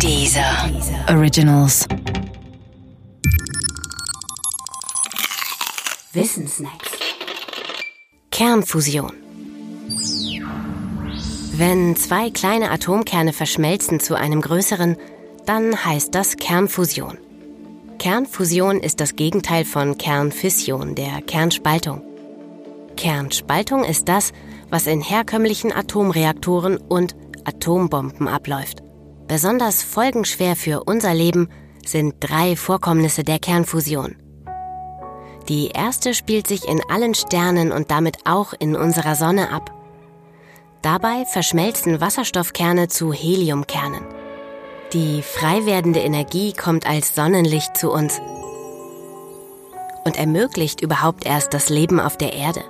Dieser Originals. Wissensnacks. Kernfusion. Wenn zwei kleine Atomkerne verschmelzen zu einem größeren, dann heißt das Kernfusion. Kernfusion ist das Gegenteil von Kernfission, der Kernspaltung. Kernspaltung ist das, was in herkömmlichen Atomreaktoren und Atombomben abläuft. Besonders folgenschwer für unser Leben sind drei Vorkommnisse der Kernfusion. Die erste spielt sich in allen Sternen und damit auch in unserer Sonne ab. Dabei verschmelzen Wasserstoffkerne zu Heliumkernen. Die frei werdende Energie kommt als Sonnenlicht zu uns und ermöglicht überhaupt erst das Leben auf der Erde.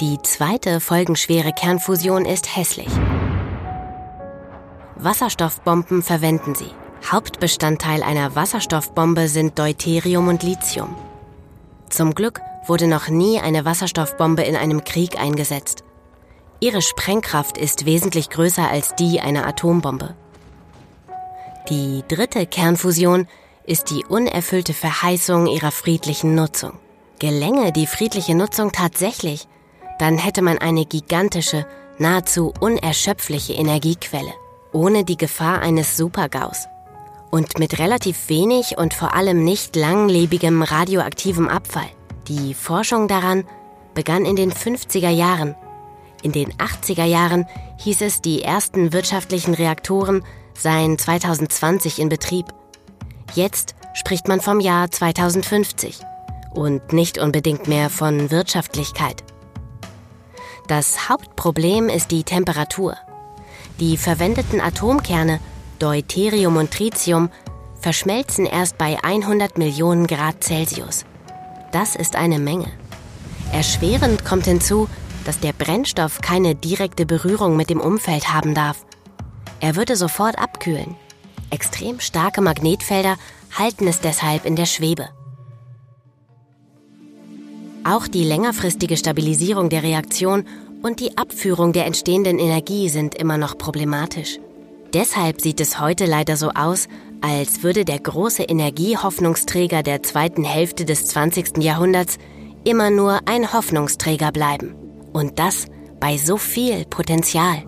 Die zweite folgenschwere Kernfusion ist hässlich. Wasserstoffbomben verwenden sie. Hauptbestandteil einer Wasserstoffbombe sind Deuterium und Lithium. Zum Glück wurde noch nie eine Wasserstoffbombe in einem Krieg eingesetzt. Ihre Sprengkraft ist wesentlich größer als die einer Atombombe. Die dritte Kernfusion ist die unerfüllte Verheißung ihrer friedlichen Nutzung. Gelänge die friedliche Nutzung tatsächlich, dann hätte man eine gigantische, nahezu unerschöpfliche Energiequelle, ohne die Gefahr eines Supergaus. Und mit relativ wenig und vor allem nicht langlebigem radioaktivem Abfall. Die Forschung daran begann in den 50er Jahren in den 80er Jahren hieß es, die ersten wirtschaftlichen Reaktoren seien 2020 in Betrieb. Jetzt spricht man vom Jahr 2050 und nicht unbedingt mehr von Wirtschaftlichkeit. Das Hauptproblem ist die Temperatur. Die verwendeten Atomkerne, Deuterium und Tritium, verschmelzen erst bei 100 Millionen Grad Celsius. Das ist eine Menge. Erschwerend kommt hinzu, dass der Brennstoff keine direkte Berührung mit dem Umfeld haben darf. Er würde sofort abkühlen. Extrem starke Magnetfelder halten es deshalb in der Schwebe. Auch die längerfristige Stabilisierung der Reaktion und die Abführung der entstehenden Energie sind immer noch problematisch. Deshalb sieht es heute leider so aus, als würde der große Energiehoffnungsträger der zweiten Hälfte des 20. Jahrhunderts immer nur ein Hoffnungsträger bleiben. Und das bei so viel Potenzial.